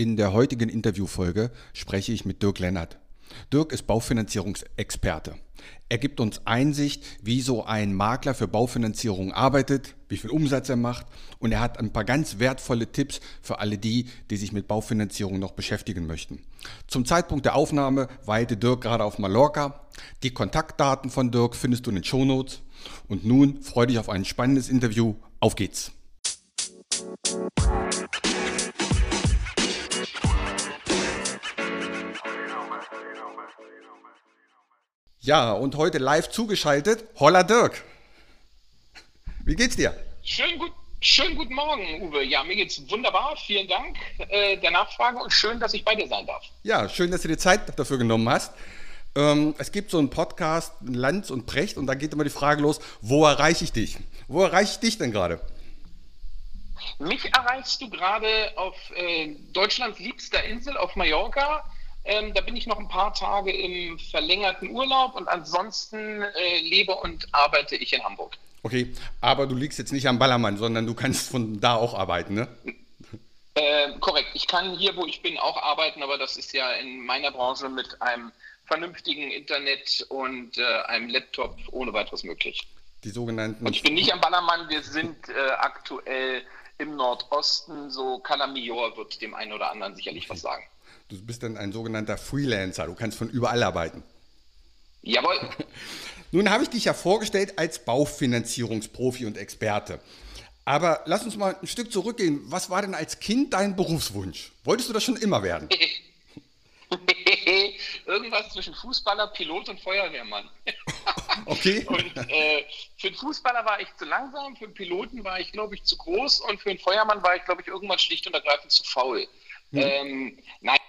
In der heutigen Interviewfolge spreche ich mit Dirk Lennart. Dirk ist Baufinanzierungsexperte. Er gibt uns Einsicht, wie so ein Makler für Baufinanzierung arbeitet, wie viel Umsatz er macht und er hat ein paar ganz wertvolle Tipps für alle die, die sich mit Baufinanzierung noch beschäftigen möchten. Zum Zeitpunkt der Aufnahme weilte Dirk gerade auf Mallorca. Die Kontaktdaten von Dirk findest du in den Shownotes. Und nun freue dich auf ein spannendes Interview. Auf geht's! Ja, und heute live zugeschaltet, Holla Dirk. Wie geht's dir? Schönen, gut, schönen guten Morgen, Uwe. Ja, mir geht's wunderbar. Vielen Dank äh, der Nachfrage und schön, dass ich bei dir sein darf. Ja, schön, dass du dir Zeit dafür genommen hast. Ähm, es gibt so einen Podcast, Lanz und Precht, und da geht immer die Frage los, wo erreiche ich dich? Wo erreiche ich dich denn gerade? Mich erreichst du gerade auf äh, Deutschlands liebster Insel, auf Mallorca ähm, da bin ich noch ein paar Tage im verlängerten Urlaub und ansonsten äh, lebe und arbeite ich in Hamburg. Okay, aber du liegst jetzt nicht am Ballermann, sondern du kannst von da auch arbeiten, ne? Äh, korrekt. Ich kann hier, wo ich bin, auch arbeiten, aber das ist ja in meiner Branche mit einem vernünftigen Internet und äh, einem Laptop ohne weiteres möglich. Die sogenannten. Und ich bin nicht am Ballermann, wir sind äh, aktuell im Nordosten, so Calamior wird dem einen oder anderen sicherlich was sagen. Du bist dann ein sogenannter Freelancer. Du kannst von überall arbeiten. Jawohl. Nun habe ich dich ja vorgestellt als Baufinanzierungsprofi und Experte. Aber lass uns mal ein Stück zurückgehen. Was war denn als Kind dein Berufswunsch? Wolltest du das schon immer werden? Irgendwas zwischen Fußballer, Pilot und Feuerwehrmann. okay. Und äh, für den Fußballer war ich zu langsam, für den Piloten war ich, glaube ich, zu groß und für den Feuermann war ich, glaube ich, irgendwann schlicht und ergreifend zu faul. Hm. Ähm, nein,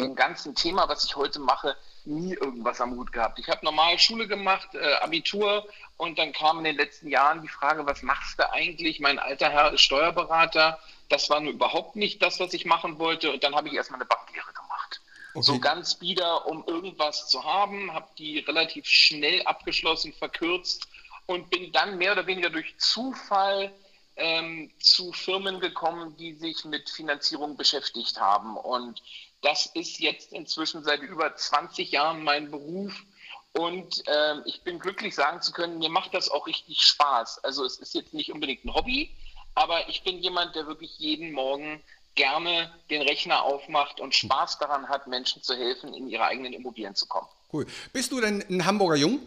dem ganzen Thema, was ich heute mache, nie irgendwas am Hut gehabt. Ich habe normal Schule gemacht, äh, Abitur und dann kam in den letzten Jahren die Frage, was machst du eigentlich? Mein alter Herr ist Steuerberater. Das war nur überhaupt nicht das, was ich machen wollte. Und dann habe ich erstmal eine Banklehre gemacht. Okay. So ganz bieder, um irgendwas zu haben, habe die relativ schnell abgeschlossen, verkürzt und bin dann mehr oder weniger durch Zufall ähm, zu Firmen gekommen, die sich mit Finanzierung beschäftigt haben. Und das ist jetzt inzwischen seit über 20 Jahren mein Beruf. Und äh, ich bin glücklich sagen zu können, mir macht das auch richtig Spaß. Also es ist jetzt nicht unbedingt ein Hobby, aber ich bin jemand, der wirklich jeden Morgen gerne den Rechner aufmacht und Spaß daran hat, Menschen zu helfen, in ihre eigenen Immobilien zu kommen. Cool. Bist du denn ein Hamburger Jung?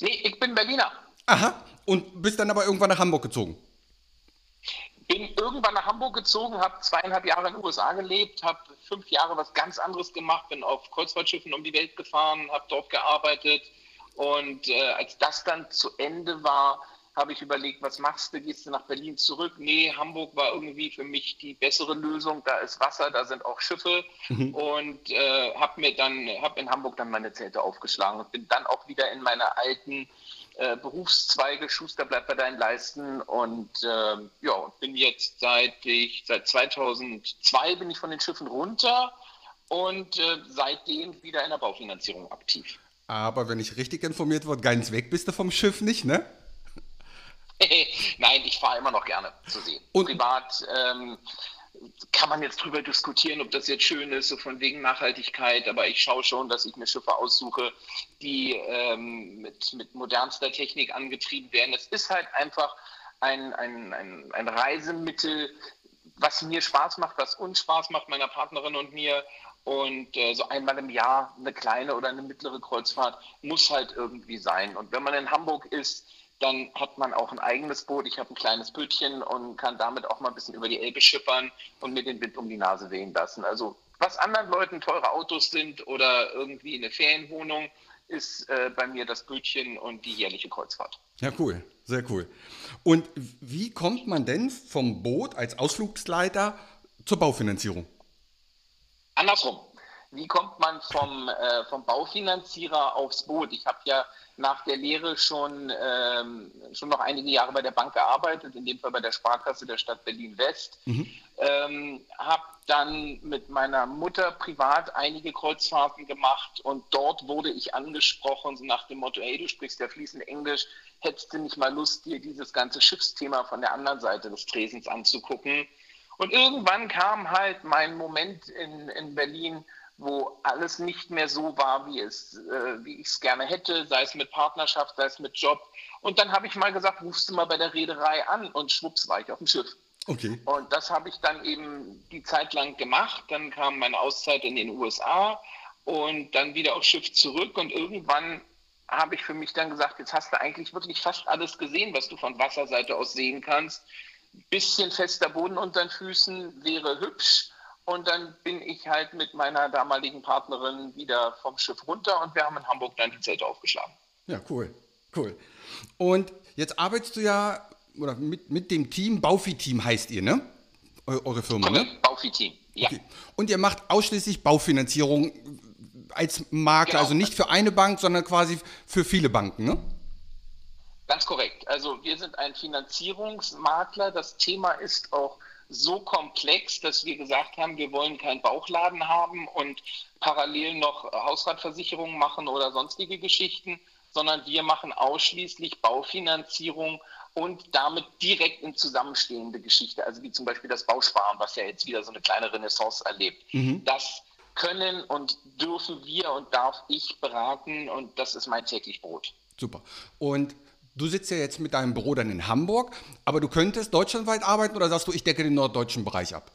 Nee, ich bin Berliner. Aha. Und bist dann aber irgendwann nach Hamburg gezogen? Bin irgendwann nach Hamburg gezogen, habe zweieinhalb Jahre in den USA gelebt, habe fünf Jahre was ganz anderes gemacht, bin auf Kreuzfahrtschiffen um die Welt gefahren, habe dort gearbeitet. Und äh, als das dann zu Ende war, habe ich überlegt, was machst du? Gehst du nach Berlin zurück? Nee, Hamburg war irgendwie für mich die bessere Lösung. Da ist Wasser, da sind auch Schiffe. Mhm. Und äh, habe mir dann, habe in Hamburg dann meine Zelte aufgeschlagen und bin dann auch wieder in meiner alten äh, Berufszweige, Schuster bleibt bei deinen Leisten und äh, ja, bin jetzt seit ich, seit 2002 bin ich von den Schiffen runter und äh, seitdem wieder in der Baufinanzierung aktiv. Aber wenn ich richtig informiert wurde, ganz weg bist du vom Schiff nicht, ne? Nein, ich fahre immer noch gerne zu sehen. Und Privat ähm, kann man jetzt drüber diskutieren, ob das jetzt schön ist, so von wegen Nachhaltigkeit, aber ich schaue schon, dass ich mir Schiffe aussuche, die ähm, mit, mit modernster Technik angetrieben werden. Es ist halt einfach ein, ein, ein, ein Reisemittel, was mir Spaß macht, was uns Spaß macht, meiner Partnerin und mir. Und äh, so einmal im Jahr eine kleine oder eine mittlere Kreuzfahrt muss halt irgendwie sein. Und wenn man in Hamburg ist, dann hat man auch ein eigenes Boot. Ich habe ein kleines Bötchen und kann damit auch mal ein bisschen über die Elbe schippern und mir den Wind um die Nase wehen lassen. Also was anderen Leuten teure Autos sind oder irgendwie eine Ferienwohnung, ist äh, bei mir das Bötchen und die jährliche Kreuzfahrt. Ja, cool, sehr cool. Und wie kommt man denn vom Boot als Ausflugsleiter zur Baufinanzierung? Andersrum. Wie kommt man vom, äh, vom Baufinanzierer aufs Boot? Ich habe ja nach der Lehre schon, ähm, schon noch einige Jahre bei der Bank gearbeitet, in dem Fall bei der Sparkasse der Stadt Berlin-West. Mhm. Ähm, habe dann mit meiner Mutter privat einige Kreuzfahrten gemacht und dort wurde ich angesprochen, so nach dem Motto, hey, du sprichst ja fließend Englisch, hättest du nicht mal Lust, dir dieses ganze Schiffsthema von der anderen Seite des Tresens anzugucken? Und irgendwann kam halt mein Moment in, in Berlin, wo alles nicht mehr so war, wie, es, äh, wie ich es gerne hätte, sei es mit Partnerschaft, sei es mit Job. Und dann habe ich mal gesagt, rufst du mal bei der Reederei an und schwupps war ich auf dem Schiff. Okay. Und das habe ich dann eben die Zeit lang gemacht. Dann kam meine Auszeit in den USA und dann wieder aufs Schiff zurück. Und irgendwann habe ich für mich dann gesagt, jetzt hast du eigentlich wirklich fast alles gesehen, was du von Wasserseite aus sehen kannst. Bisschen fester Boden unter den Füßen wäre hübsch. Und dann bin ich halt mit meiner damaligen Partnerin wieder vom Schiff runter und wir haben in Hamburg dann die Zelte aufgeschlagen. Ja, cool, cool. Und jetzt arbeitest du ja oder mit, mit dem Team, Baufi-Team heißt ihr, ne? Eure Firma, ne? Baufi-Team, ja. Okay. Und ihr macht ausschließlich Baufinanzierung als Makler, genau. also nicht für eine Bank, sondern quasi für viele Banken, ne? Ganz korrekt. Also wir sind ein Finanzierungsmakler. Das Thema ist auch so komplex, dass wir gesagt haben, wir wollen keinen Bauchladen haben und parallel noch Hausratversicherungen machen oder sonstige Geschichten, sondern wir machen ausschließlich Baufinanzierung und damit direkt in zusammenstehende Geschichte, also wie zum Beispiel das Bausparen, was ja jetzt wieder so eine kleine Renaissance erlebt. Mhm. Das können und dürfen wir und darf ich beraten und das ist mein täglich Brot. Super. Und Du sitzt ja jetzt mit deinem Büro dann in Hamburg, aber du könntest deutschlandweit arbeiten oder sagst du, ich decke den norddeutschen Bereich ab?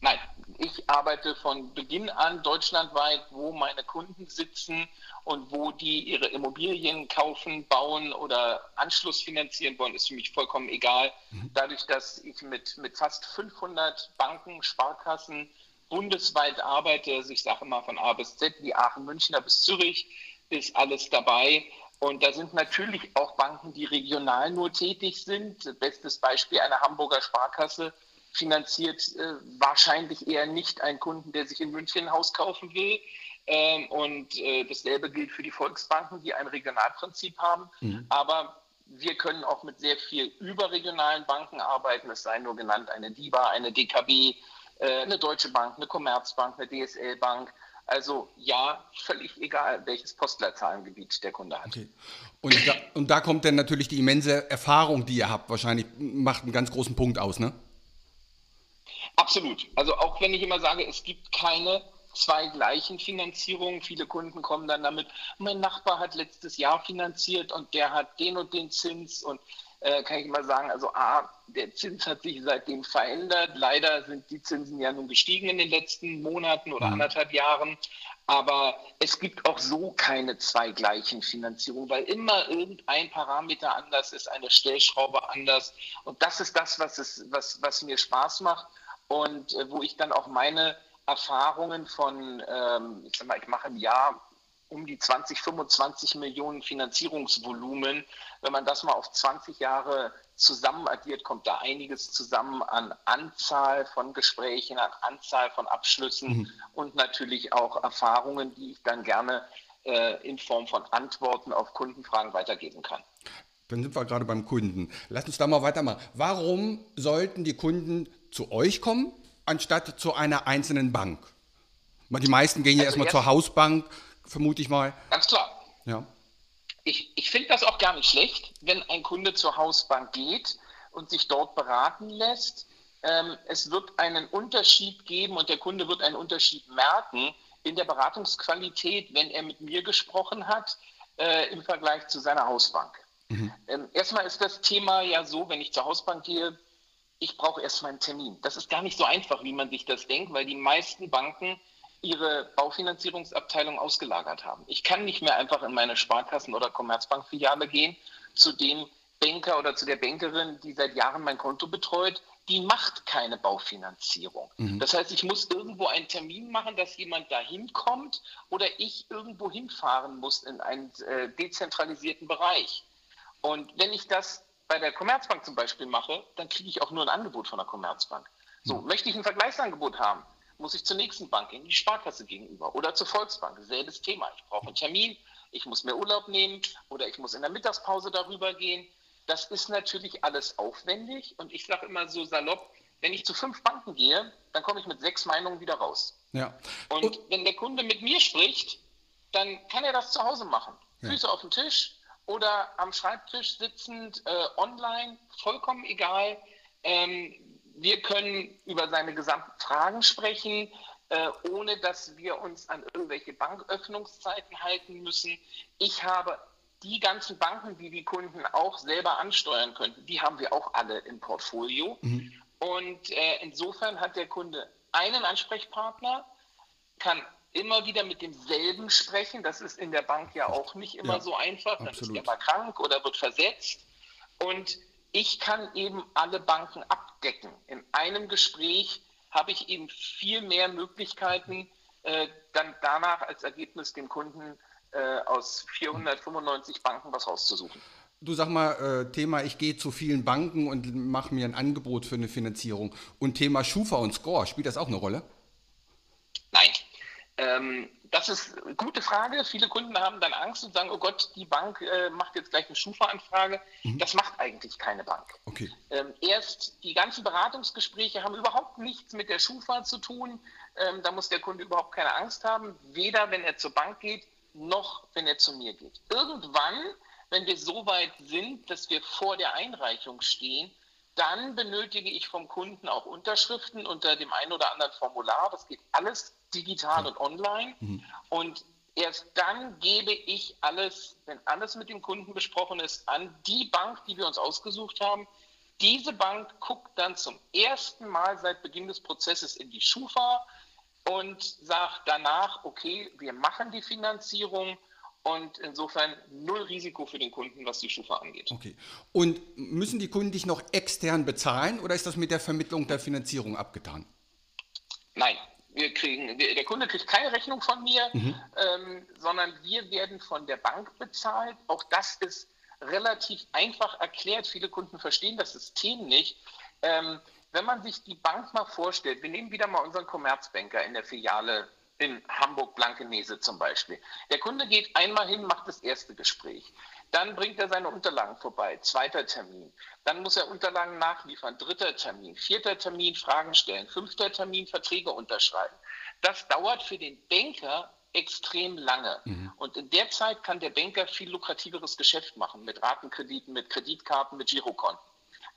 Nein, ich arbeite von Beginn an deutschlandweit, wo meine Kunden sitzen und wo die ihre Immobilien kaufen, bauen oder Anschluss finanzieren wollen, ist für mich vollkommen egal. Mhm. Dadurch, dass ich mit, mit fast 500 Banken, Sparkassen bundesweit arbeite, also ich sage mal von A bis Z, wie Aachen, Münchner bis Zürich, ist alles dabei. Und da sind natürlich auch Banken, die regional nur tätig sind. Bestes Beispiel eine Hamburger Sparkasse finanziert äh, wahrscheinlich eher nicht einen Kunden, der sich in München ein Haus kaufen will. Ähm, und äh, dasselbe gilt für die Volksbanken, die ein Regionalprinzip haben. Mhm. Aber wir können auch mit sehr viel überregionalen Banken arbeiten. Es sei nur genannt eine DIBA, eine DKB, äh, eine Deutsche Bank, eine Commerzbank, eine DSL-Bank. Also ja, völlig egal, welches Postleitzahlengebiet der Kunde hat. Okay. Und, da, und da kommt dann natürlich die immense Erfahrung, die ihr habt, wahrscheinlich macht einen ganz großen Punkt aus, ne? Absolut. Also auch wenn ich immer sage, es gibt keine zwei gleichen Finanzierungen. Viele Kunden kommen dann damit, mein Nachbar hat letztes Jahr finanziert und der hat den und den Zins und äh, kann ich mal sagen, also A, der Zins hat sich seitdem verändert. Leider sind die Zinsen ja nun gestiegen in den letzten Monaten oder mhm. anderthalb Jahren. Aber es gibt auch so keine zwei gleichen Finanzierungen, weil immer irgendein Parameter anders ist, eine Stellschraube anders. Und das ist das, was, es, was, was mir Spaß macht und äh, wo ich dann auch meine Erfahrungen von, ähm, ich sag mal, ich mache im Jahr um die 20, 25 Millionen Finanzierungsvolumen. Wenn man das mal auf 20 Jahre zusammen addiert, kommt da einiges zusammen an Anzahl von Gesprächen, an Anzahl von Abschlüssen mhm. und natürlich auch Erfahrungen, die ich dann gerne äh, in Form von Antworten auf Kundenfragen weitergeben kann. Dann sind wir gerade beim Kunden. Lass uns da mal weitermachen. Warum sollten die Kunden zu euch kommen, anstatt zu einer einzelnen Bank? Die meisten gehen ja also erstmal zur Hausbank, vermute ich mal. Ganz klar. Ja. Ich, ich finde das auch gar nicht schlecht, wenn ein Kunde zur Hausbank geht und sich dort beraten lässt. Ähm, es wird einen Unterschied geben und der Kunde wird einen Unterschied merken in der Beratungsqualität, wenn er mit mir gesprochen hat, äh, im Vergleich zu seiner Hausbank. Mhm. Ähm, erstmal ist das Thema ja so, wenn ich zur Hausbank gehe, ich brauche erstmal einen Termin. Das ist gar nicht so einfach, wie man sich das denkt, weil die meisten Banken ihre Baufinanzierungsabteilung ausgelagert haben. Ich kann nicht mehr einfach in meine Sparkassen- oder Commerzbankfiliale gehen zu dem Banker oder zu der Bankerin, die seit Jahren mein Konto betreut. Die macht keine Baufinanzierung. Mhm. Das heißt, ich muss irgendwo einen Termin machen, dass jemand da hinkommt oder ich irgendwo hinfahren muss in einen äh, dezentralisierten Bereich. Und wenn ich das bei der Commerzbank zum Beispiel mache, dann kriege ich auch nur ein Angebot von der Commerzbank. So, mhm. möchte ich ein Vergleichsangebot haben, muss ich zur nächsten Bank gehen, die Sparkasse gegenüber oder zur Volksbank. Selbes Thema. Ich brauche einen Termin, ich muss mir Urlaub nehmen oder ich muss in der Mittagspause darüber gehen. Das ist natürlich alles aufwendig und ich sage immer so salopp, wenn ich zu fünf Banken gehe, dann komme ich mit sechs Meinungen wieder raus. Ja. Und, und wenn der Kunde mit mir spricht, dann kann er das zu Hause machen. Ja. Füße auf dem Tisch oder am Schreibtisch sitzend, äh, online, vollkommen egal. Ähm, wir können über seine gesamten Fragen sprechen, äh, ohne dass wir uns an irgendwelche Banköffnungszeiten halten müssen. Ich habe die ganzen Banken, die die Kunden auch selber ansteuern könnten, die haben wir auch alle im Portfolio. Mhm. Und äh, insofern hat der Kunde einen Ansprechpartner, kann immer wieder mit demselben sprechen. Das ist in der Bank ja auch nicht immer ja, so einfach. Dann absolut. ist er mal krank oder wird versetzt. Und ich kann eben alle Banken abdecken. In einem Gespräch habe ich eben viel mehr Möglichkeiten, äh, dann danach als Ergebnis dem Kunden äh, aus 495 Banken was rauszusuchen. Du sag mal, äh, Thema, ich gehe zu vielen Banken und mache mir ein Angebot für eine Finanzierung. Und Thema Schufa und Score, spielt das auch eine Rolle? Nein. Ähm, das ist eine gute Frage. Viele Kunden haben dann Angst und sagen, oh Gott, die Bank äh, macht jetzt gleich eine Schufa-Anfrage. Mhm. Das macht eigentlich keine Bank. Okay. Ähm, erst die ganzen Beratungsgespräche haben überhaupt nichts mit der Schufa zu tun. Ähm, da muss der Kunde überhaupt keine Angst haben, weder wenn er zur Bank geht, noch wenn er zu mir geht. Irgendwann, wenn wir so weit sind, dass wir vor der Einreichung stehen, dann benötige ich vom Kunden auch Unterschriften unter dem einen oder anderen Formular. Das geht alles digital und online. Mhm. Und erst dann gebe ich alles, wenn alles mit dem Kunden besprochen ist, an die Bank, die wir uns ausgesucht haben. Diese Bank guckt dann zum ersten Mal seit Beginn des Prozesses in die Schufa und sagt danach, okay, wir machen die Finanzierung und insofern null Risiko für den Kunden, was die Schufa angeht. Okay. Und müssen die Kunden dich noch extern bezahlen oder ist das mit der Vermittlung der Finanzierung abgetan? Nein, wir kriegen, der Kunde kriegt keine Rechnung von mir, mhm. ähm, sondern wir werden von der Bank bezahlt. Auch das ist relativ einfach erklärt. Viele Kunden verstehen das System nicht. Ähm, wenn man sich die Bank mal vorstellt, wir nehmen wieder mal unseren Commerzbanker in der Filiale in Hamburg-Blankenese zum Beispiel. Der Kunde geht einmal hin, macht das erste Gespräch. Dann bringt er seine Unterlagen vorbei, zweiter Termin. Dann muss er Unterlagen nachliefern, dritter Termin, vierter Termin, Fragen stellen, fünfter Termin, Verträge unterschreiben. Das dauert für den Banker extrem lange. Mhm. Und in der Zeit kann der Banker viel lukrativeres Geschäft machen mit Ratenkrediten, mit Kreditkarten, mit Girokonten.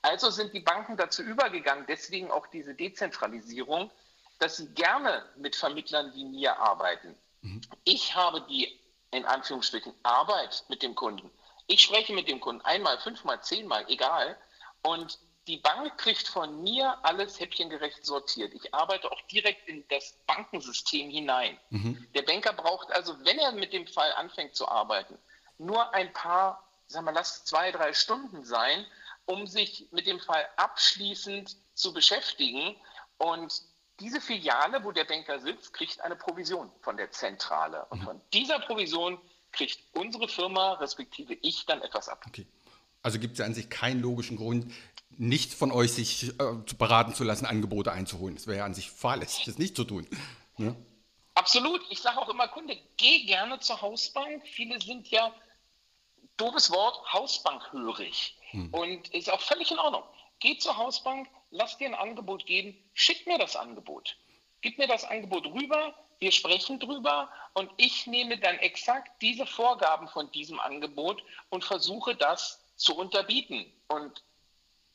Also sind die Banken dazu übergegangen, deswegen auch diese Dezentralisierung, dass sie gerne mit Vermittlern wie mir arbeiten. Mhm. Ich habe die in Anführungsstrichen Arbeit mit dem Kunden. Ich spreche mit dem Kunden einmal, fünfmal, zehnmal, egal. Und die Bank kriegt von mir alles häppchengerecht sortiert. Ich arbeite auch direkt in das Bankensystem hinein. Mhm. Der Banker braucht also, wenn er mit dem Fall anfängt zu arbeiten, nur ein paar, sagen wir, lass zwei, drei Stunden sein, um sich mit dem Fall abschließend zu beschäftigen. Und diese Filiale, wo der Banker sitzt, kriegt eine Provision von der Zentrale. Und mhm. von dieser Provision kriegt unsere Firma, respektive ich, dann etwas ab. Okay. Also gibt es ja an sich keinen logischen Grund, nicht von euch sich äh, beraten zu lassen, Angebote einzuholen. Das wäre ja an sich fahrlässig, das nicht zu tun. Ne? Absolut. Ich sage auch immer, Kunde, geh gerne zur Hausbank. Viele sind ja, doofes Wort, Hausbankhörig. Hm. Und ist auch völlig in Ordnung. Geh zur Hausbank, lass dir ein Angebot geben, schick mir das Angebot. Gib mir das Angebot rüber, wir sprechen drüber und ich nehme dann exakt diese Vorgaben von diesem Angebot und versuche das zu unterbieten. Und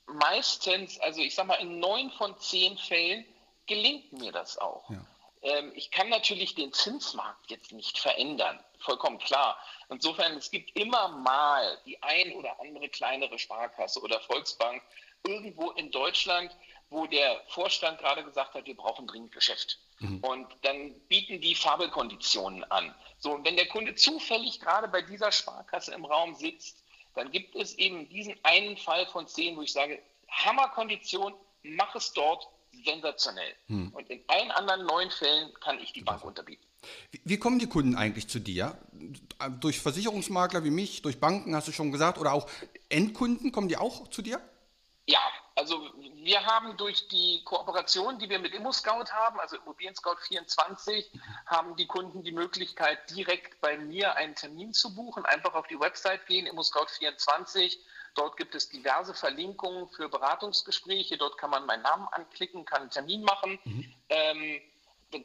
meistens, also ich sage mal, in neun von zehn Fällen gelingt mir das auch. Ja. Ähm, ich kann natürlich den Zinsmarkt jetzt nicht verändern, vollkommen klar. Insofern, es gibt immer mal die ein oder andere kleinere Sparkasse oder Volksbank irgendwo in Deutschland, wo der Vorstand gerade gesagt hat, wir brauchen dringend Geschäft. Mhm. Und dann bieten die Fabelkonditionen an. So, und wenn der Kunde zufällig gerade bei dieser Sparkasse im Raum sitzt, dann gibt es eben diesen einen Fall von zehn, wo ich sage, Hammerkondition, mach es dort sensationell. Mhm. Und in allen anderen neun Fällen kann ich die Bank unterbieten. Wie, wie kommen die Kunden eigentlich zu dir? Durch Versicherungsmakler wie mich, durch Banken, hast du schon gesagt, oder auch Endkunden, kommen die auch zu dir? Ja, also wir haben durch die Kooperation, die wir mit ImmoScout haben, also Immobilien Scout 24, haben die Kunden die Möglichkeit, direkt bei mir einen Termin zu buchen. Einfach auf die Website gehen, ImmoScout 24. Dort gibt es diverse Verlinkungen für Beratungsgespräche. Dort kann man meinen Namen anklicken, kann einen Termin machen. Mhm. Ähm,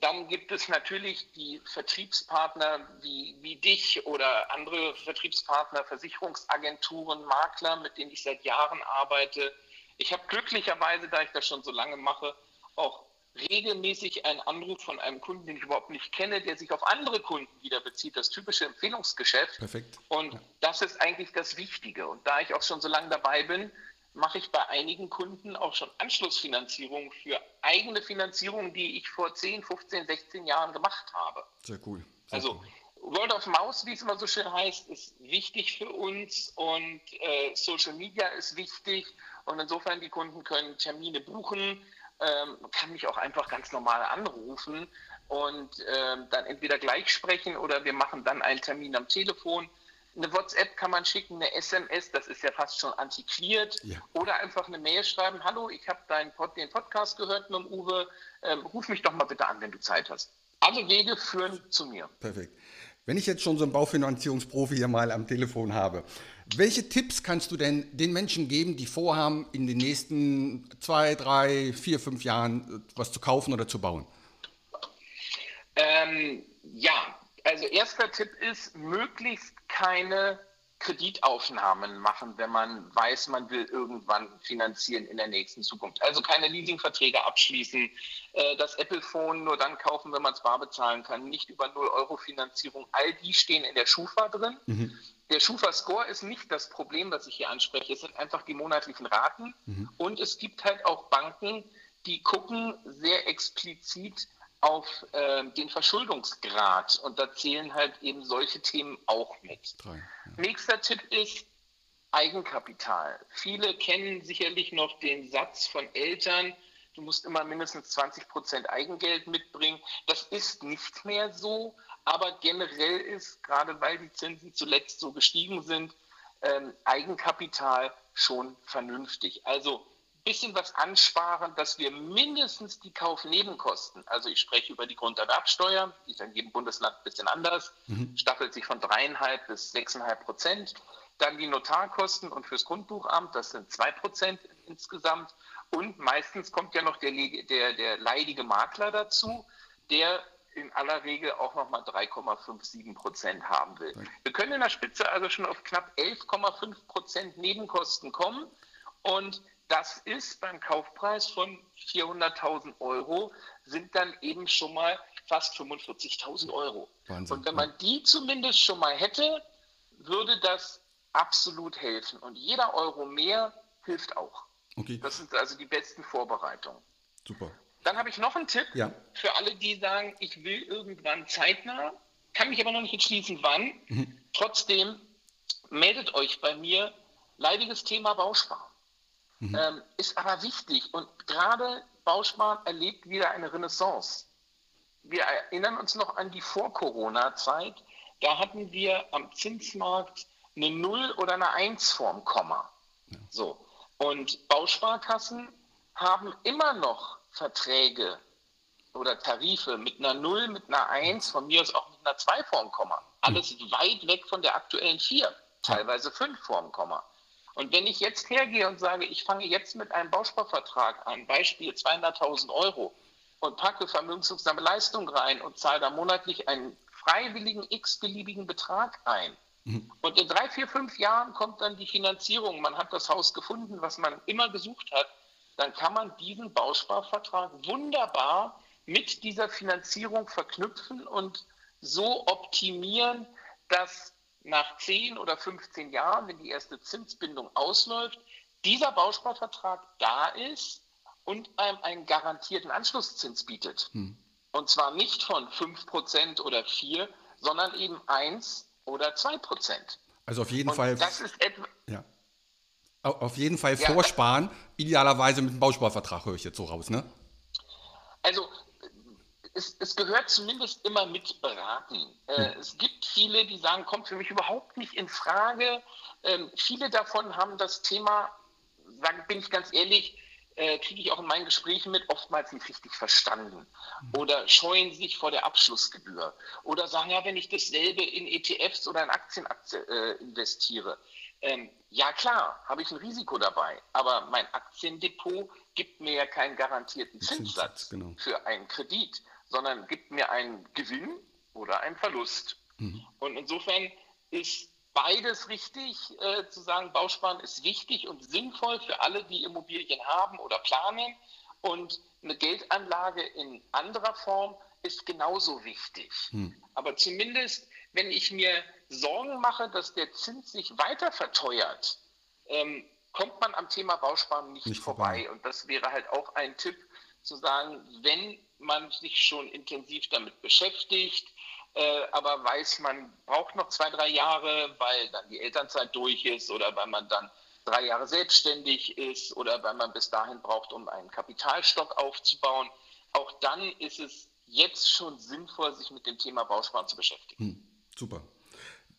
dann gibt es natürlich die Vertriebspartner wie, wie dich oder andere Vertriebspartner, Versicherungsagenturen, Makler, mit denen ich seit Jahren arbeite Ich habe glücklicherweise, da ich das schon so lange mache, auch regelmäßig einen Anruf von einem Kunden, den ich überhaupt nicht kenne, der sich auf andere Kunden wieder bezieht, das typische Empfehlungsgeschäft. Perfekt. Und ja. das ist eigentlich das Wichtige. Und da ich auch schon so lange dabei bin, mache ich bei einigen Kunden auch schon Anschlussfinanzierung für eigene Finanzierung, die ich vor 10, 15, 16 Jahren gemacht habe. Sehr cool. Sehr also cool. World of Mouse, wie es immer so schön heißt, ist wichtig für uns und äh, Social Media ist wichtig und insofern die Kunden können Termine buchen, ähm, kann mich auch einfach ganz normal anrufen und ähm, dann entweder gleich sprechen oder wir machen dann einen Termin am Telefon. Eine WhatsApp kann man schicken, eine SMS, das ist ja fast schon antiquiert. Ja. Oder einfach eine Mail schreiben, hallo, ich habe deinen Pod, den Podcast gehört mit dem Uwe, ähm, ruf mich doch mal bitte an, wenn du Zeit hast. Alle Wege führen zu mir. Perfekt. Wenn ich jetzt schon so einen Baufinanzierungsprofi hier mal am Telefon habe, welche Tipps kannst du denn den Menschen geben, die vorhaben, in den nächsten zwei, drei, vier, fünf Jahren äh, was zu kaufen oder zu bauen? Ähm, ja, also erster Tipp ist, möglichst keine Kreditaufnahmen machen, wenn man weiß, man will irgendwann finanzieren in der nächsten Zukunft. Also keine Leasingverträge abschließen, äh, das Apple-Phone nur dann kaufen, wenn man es bar bezahlen kann, nicht über 0-Euro-Finanzierung. All die stehen in der Schufa drin. Mhm. Der Schufa-Score ist nicht das Problem, was ich hier anspreche. Es sind einfach die monatlichen Raten. Mhm. Und es gibt halt auch Banken, die gucken sehr explizit auf äh, den Verschuldungsgrad. Und da zählen halt eben solche Themen auch mit. Drei, ja. Nächster Tipp ist Eigenkapital. Viele kennen sicherlich noch den Satz von Eltern, du musst immer mindestens 20 Prozent Eigengeld mitbringen. Das ist nicht mehr so. Aber generell ist, gerade weil die Zinsen zuletzt so gestiegen sind, ähm, Eigenkapital schon vernünftig. Also bisschen was ansparen, dass wir mindestens die Kaufnebenkosten, also ich spreche über die Grunderwerbsteuer, die ist in jedem Bundesland ein bisschen anders, mhm. staffelt sich von dreieinhalb bis sechseinhalb Prozent. Dann die Notarkosten und fürs Grundbuchamt, das sind zwei Prozent insgesamt. Und meistens kommt ja noch der, der, der leidige Makler dazu, der in aller Regel auch nochmal 3,57 Prozent haben will. Wir können in der Spitze also schon auf knapp 11,5 Prozent Nebenkosten kommen und das ist beim Kaufpreis von 400.000 Euro sind dann eben schon mal fast 45.000 Euro. Wahnsinn. Und wenn man die zumindest schon mal hätte, würde das absolut helfen. Und jeder Euro mehr hilft auch. Okay. Das sind also die besten Vorbereitungen. Super. Dann habe ich noch einen Tipp ja. für alle, die sagen, ich will irgendwann zeitnah, kann mich aber noch nicht entschließen, wann. Mhm. Trotzdem meldet euch bei mir. Leidiges Thema Bausparen. Mhm. Ähm, ist aber wichtig und gerade Bausparen erlebt wieder eine Renaissance. Wir erinnern uns noch an die Vor-Corona-Zeit. Da hatten wir am Zinsmarkt eine Null oder eine Eins vorm Komma. Ja. So. Und Bausparkassen haben immer noch Verträge oder Tarife mit einer 0, mit einer 1, von mir aus auch mit einer 2 vorm Komma. Alles weit weg von der aktuellen 4, teilweise 5 vorm Komma. Und wenn ich jetzt hergehe und sage, ich fange jetzt mit einem Bausparvertrag an, Beispiel 200.000 Euro, und packe vermögenswirksame Leistung rein und zahle da monatlich einen freiwilligen x-beliebigen Betrag ein. Mhm. Und in drei, vier, fünf Jahren kommt dann die Finanzierung. Man hat das Haus gefunden, was man immer gesucht hat dann kann man diesen Bausparvertrag wunderbar mit dieser Finanzierung verknüpfen und so optimieren, dass nach 10 oder 15 Jahren, wenn die erste Zinsbindung ausläuft, dieser Bausparvertrag da ist und einem einen garantierten Anschlusszins bietet. Hm. Und zwar nicht von 5% oder 4%, sondern eben 1 oder 2%. Also auf jeden und Fall. Das ist etwa, ja. Auf jeden Fall ja, vorsparen, idealerweise mit einem Bausparvertrag, höre ich jetzt so raus, ne? Also es, es, gehört zumindest immer mit beraten. Äh. Es gibt viele, die sagen, kommt für mich überhaupt nicht in Frage. Ähm, viele davon haben das Thema, sagen, bin ich ganz ehrlich, äh, kriege ich auch in meinen Gesprächen mit, oftmals nicht richtig verstanden. Hm. Oder scheuen sich vor der Abschlussgebühr. Oder sagen, ja, wenn ich dasselbe in ETFs oder in Aktien äh, investiere, ähm, ja klar, habe ich ein Risiko dabei, aber mein Aktiendepot gibt mir ja keinen garantierten Zinssatz genau. für einen Kredit, sondern gibt mir einen Gewinn oder einen Verlust. Mhm. Und insofern ist beides richtig, äh, zu sagen, Bausparen ist wichtig und sinnvoll für alle, die Immobilien haben oder planen. Und eine Geldanlage in anderer Form ist genauso wichtig. Hm. Aber zumindest, wenn ich mir Sorgen mache, dass der Zins sich weiter verteuert, ähm, kommt man am Thema Bausparen nicht, nicht vorbei. vorbei. Und das wäre halt auch ein Tipp, zu sagen, wenn man sich schon intensiv damit beschäftigt, äh, aber weiß, man braucht noch zwei, drei Jahre, weil dann die Elternzeit durch ist oder weil man dann drei Jahre selbstständig ist oder weil man bis dahin braucht, um einen Kapitalstock aufzubauen. Auch dann ist es jetzt schon sinnvoll, sich mit dem Thema Bausparen zu beschäftigen. Hm, super.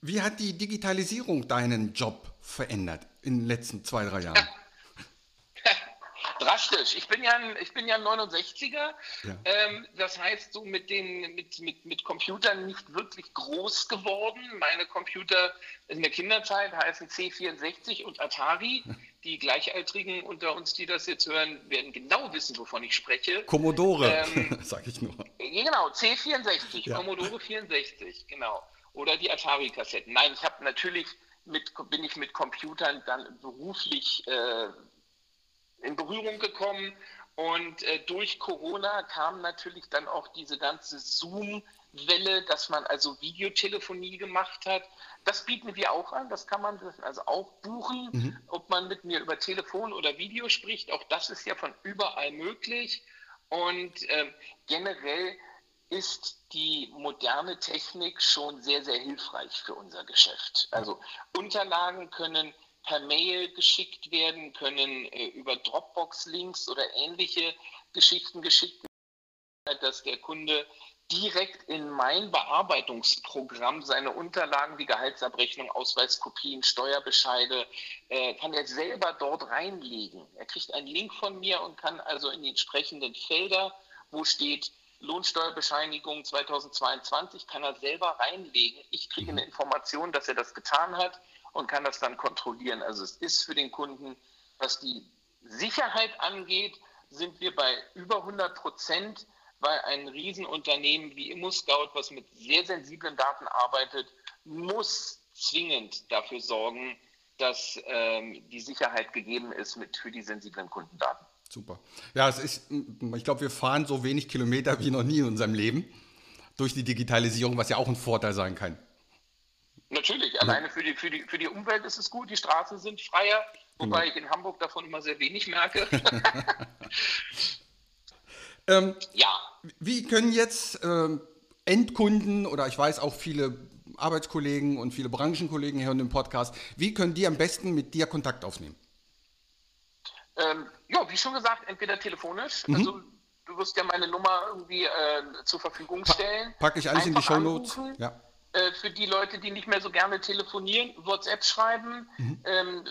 Wie hat die Digitalisierung deinen Job verändert in den letzten zwei, drei Jahren? drastisch. Ich bin ja ein, ich bin ja ein 69er. Ja. Ähm, das heißt, so mit den mit, mit, mit Computern nicht wirklich groß geworden. Meine Computer in der Kinderzeit heißen C64 und Atari. Die Gleichaltrigen unter uns, die das jetzt hören, werden genau wissen, wovon ich spreche. Commodore, ähm, sag ich nur. Genau, C64, ja. Commodore 64, genau. Oder die Atari-Kassetten. Nein, ich habe natürlich mit, bin ich mit Computern dann beruflich äh, in Berührung gekommen. Und äh, durch Corona kam natürlich dann auch diese ganze Zoom-Welle, dass man also Videotelefonie gemacht hat. Das bieten wir auch an, das kann man also auch buchen, mhm. ob man mit mir über Telefon oder Video spricht. Auch das ist ja von überall möglich. Und äh, generell ist die moderne Technik schon sehr, sehr hilfreich für unser Geschäft. Also Unterlagen können per Mail geschickt werden, können äh, über Dropbox-Links oder ähnliche Geschichten geschickt werden, dass der Kunde direkt in mein Bearbeitungsprogramm seine Unterlagen wie Gehaltsabrechnung, Ausweiskopien, Steuerbescheide, äh, kann er selber dort reinlegen. Er kriegt einen Link von mir und kann also in die entsprechenden Felder, wo steht Lohnsteuerbescheinigung 2022, kann er selber reinlegen. Ich kriege eine Information, dass er das getan hat und kann das dann kontrollieren. Also es ist für den Kunden, was die Sicherheit angeht, sind wir bei über 100 Prozent, weil ein Riesenunternehmen wie ImmoScout, was mit sehr sensiblen Daten arbeitet, muss zwingend dafür sorgen, dass ähm, die Sicherheit gegeben ist mit, für die sensiblen Kundendaten. Super. Ja, es ist, ich glaube, wir fahren so wenig Kilometer wie noch nie in unserem Leben durch die Digitalisierung, was ja auch ein Vorteil sein kann. Natürlich, alleine für die, für, die, für die Umwelt ist es gut, die Straßen sind freier, wobei genau. ich in Hamburg davon immer sehr wenig merke. ähm, ja. Wie können jetzt ähm, Endkunden oder ich weiß auch viele Arbeitskollegen und viele Branchenkollegen hier in dem Podcast, wie können die am besten mit dir Kontakt aufnehmen? Ähm, ja, wie schon gesagt, entweder telefonisch, mhm. also du wirst ja meine Nummer irgendwie äh, zur Verfügung stellen. Pa packe ich alles Einfach in die Show Notes. Ja. Äh, für die Leute, die nicht mehr so gerne telefonieren, WhatsApp schreiben, mhm. ähm,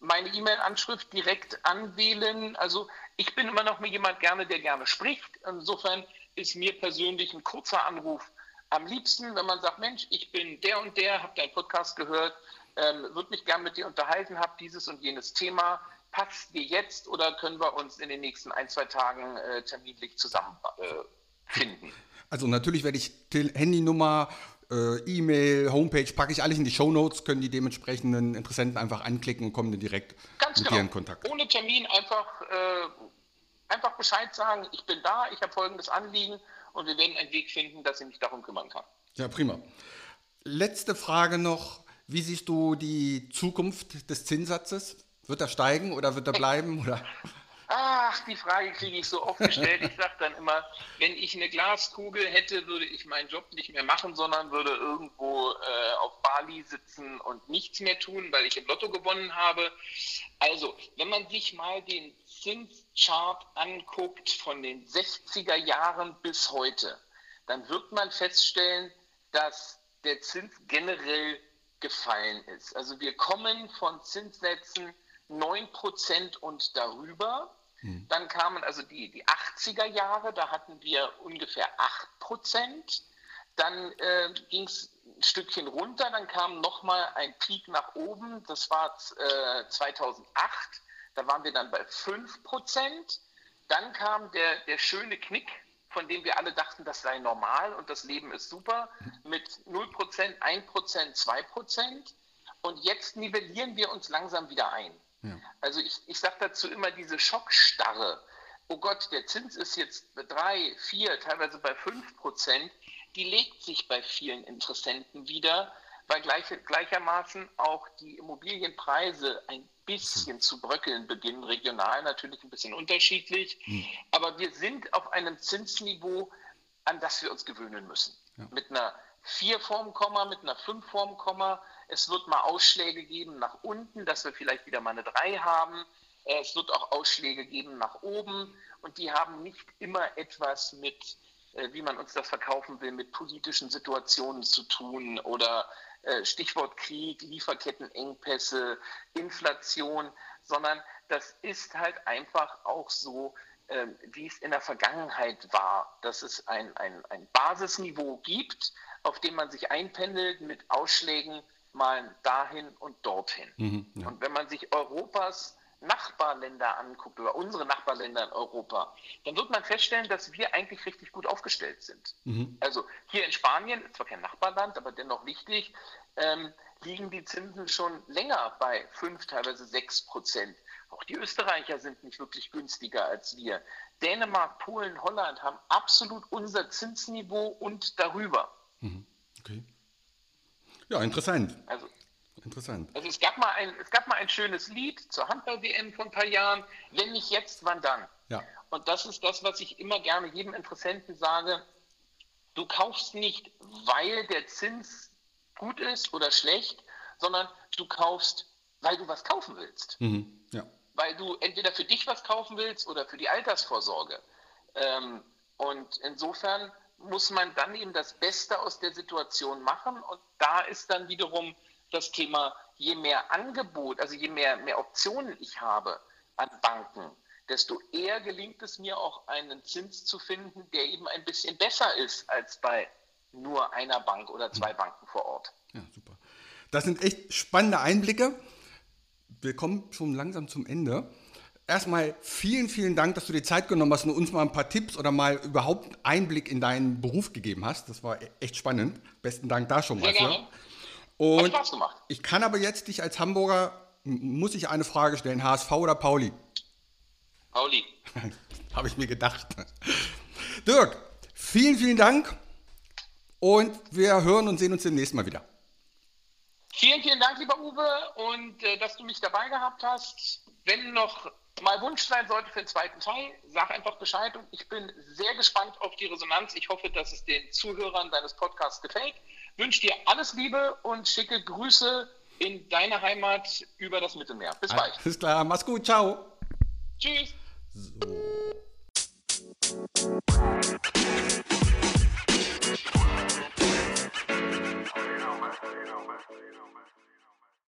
meine E-Mail-Anschrift direkt anwählen. Also ich bin immer noch jemand gerne, der gerne spricht. Insofern ist mir persönlich ein kurzer Anruf am liebsten, wenn man sagt, Mensch, ich bin der und der, habe deinen Podcast gehört, ähm, würde mich gerne mit dir unterhalten, habe dieses und jenes Thema. Passt dir jetzt oder können wir uns in den nächsten ein, zwei Tagen äh, terminlich zusammenfinden? Äh, also natürlich werde ich Handynummer, äh, E-Mail, Homepage, packe ich alles in die Show Notes, können die dementsprechenden Interessenten einfach anklicken und kommen dann direkt Ganz mit genau. dir in Kontakt. Ohne Termin einfach, äh, einfach Bescheid sagen, ich bin da, ich habe folgendes Anliegen und wir werden einen Weg finden, dass ich mich darum kümmern kann. Ja, prima. Letzte Frage noch. Wie siehst du die Zukunft des Zinssatzes? Wird er steigen oder wird er bleiben? Oder? Ach, die Frage kriege ich so oft gestellt. Ich sage dann immer, wenn ich eine Glaskugel hätte, würde ich meinen Job nicht mehr machen, sondern würde irgendwo äh, auf Bali sitzen und nichts mehr tun, weil ich im Lotto gewonnen habe. Also, wenn man sich mal den Zinschart anguckt von den 60er Jahren bis heute, dann wird man feststellen, dass der Zins generell gefallen ist. Also wir kommen von Zinssätzen 9% und darüber. Hm. Dann kamen also die, die 80er Jahre, da hatten wir ungefähr 8%. Dann äh, ging es ein Stückchen runter, dann kam nochmal ein Peak nach oben, das war äh, 2008, da waren wir dann bei 5%. Dann kam der, der schöne Knick, von dem wir alle dachten, das sei normal und das Leben ist super, mit 0%, 1%, 2%. Und jetzt nivellieren wir uns langsam wieder ein. Ja. Also ich, ich sage dazu immer diese Schockstarre. Oh Gott, der Zins ist jetzt bei drei, vier, teilweise bei fünf Prozent. Die legt sich bei vielen Interessenten wieder, weil gleich, gleichermaßen auch die Immobilienpreise ein bisschen zu bröckeln beginnen, regional natürlich ein bisschen unterschiedlich. Hm. Aber wir sind auf einem Zinsniveau, an das wir uns gewöhnen müssen. Ja. Mit einer 4 vorm Komma, mit einer 5 vorm Komma. Es wird mal Ausschläge geben nach unten, dass wir vielleicht wieder mal eine 3 haben. Äh, es wird auch Ausschläge geben nach oben und die haben nicht immer etwas mit, äh, wie man uns das verkaufen will, mit politischen Situationen zu tun oder äh, Stichwort Krieg, Lieferkettenengpässe, Inflation, sondern das ist halt einfach auch so, ähm, wie es in der Vergangenheit war, dass es ein, ein, ein Basisniveau gibt, auf dem man sich einpendelt mit Ausschlägen mal dahin und dorthin. Mhm, ja. Und wenn man sich Europas Nachbarländer anguckt oder unsere Nachbarländer in Europa, dann wird man feststellen, dass wir eigentlich richtig gut aufgestellt sind. Mhm. Also hier in Spanien, zwar kein Nachbarland, aber dennoch wichtig, ähm, liegen die Zinsen schon länger bei 5, teilweise 6 Prozent. Auch die Österreicher sind nicht wirklich günstiger als wir. Dänemark, Polen, Holland haben absolut unser Zinsniveau und darüber. Mhm. Okay. Ja, interessant. Also, interessant. Also es gab, mal ein, es gab mal ein schönes Lied zur Handball-WM vor ein paar Jahren. Wenn nicht jetzt, wann dann? Ja. Und das ist das, was ich immer gerne jedem Interessenten sage. Du kaufst nicht, weil der Zins gut ist oder schlecht, sondern du kaufst, weil du was kaufen willst. Mhm. Ja. Weil du entweder für dich was kaufen willst oder für die Altersvorsorge. Ähm, und insofern muss man dann eben das Beste aus der Situation machen. Und da ist dann wiederum das Thema, je mehr Angebot, also je mehr, mehr Optionen ich habe an Banken, desto eher gelingt es mir auch einen Zins zu finden, der eben ein bisschen besser ist als bei nur einer Bank oder zwei hm. Banken vor Ort. Ja, super. Das sind echt spannende Einblicke. Wir kommen schon langsam zum Ende. Erstmal vielen, vielen Dank, dass du dir Zeit genommen hast und uns mal ein paar Tipps oder mal überhaupt Einblick in deinen Beruf gegeben hast. Das war echt spannend. Besten Dank da schon mal. Sehr gerne. Und Hat Spaß gemacht. Ich kann aber jetzt dich als Hamburger, muss ich eine Frage stellen, HSV oder Pauli? Pauli. Habe ich mir gedacht. Dirk, vielen, vielen Dank und wir hören und sehen uns demnächst mal wieder. Vielen, vielen Dank, lieber Uwe, und äh, dass du mich dabei gehabt hast. Wenn noch mal Wunsch sein sollte für den zweiten Teil, sag einfach Bescheid und ich bin sehr gespannt auf die Resonanz. Ich hoffe, dass es den Zuhörern deines Podcasts gefällt. Wünsche dir alles Liebe und schicke Grüße in deine Heimat über das Mittelmeer. Bis bald. Alles klar, mach's gut, ciao. Tschüss. So.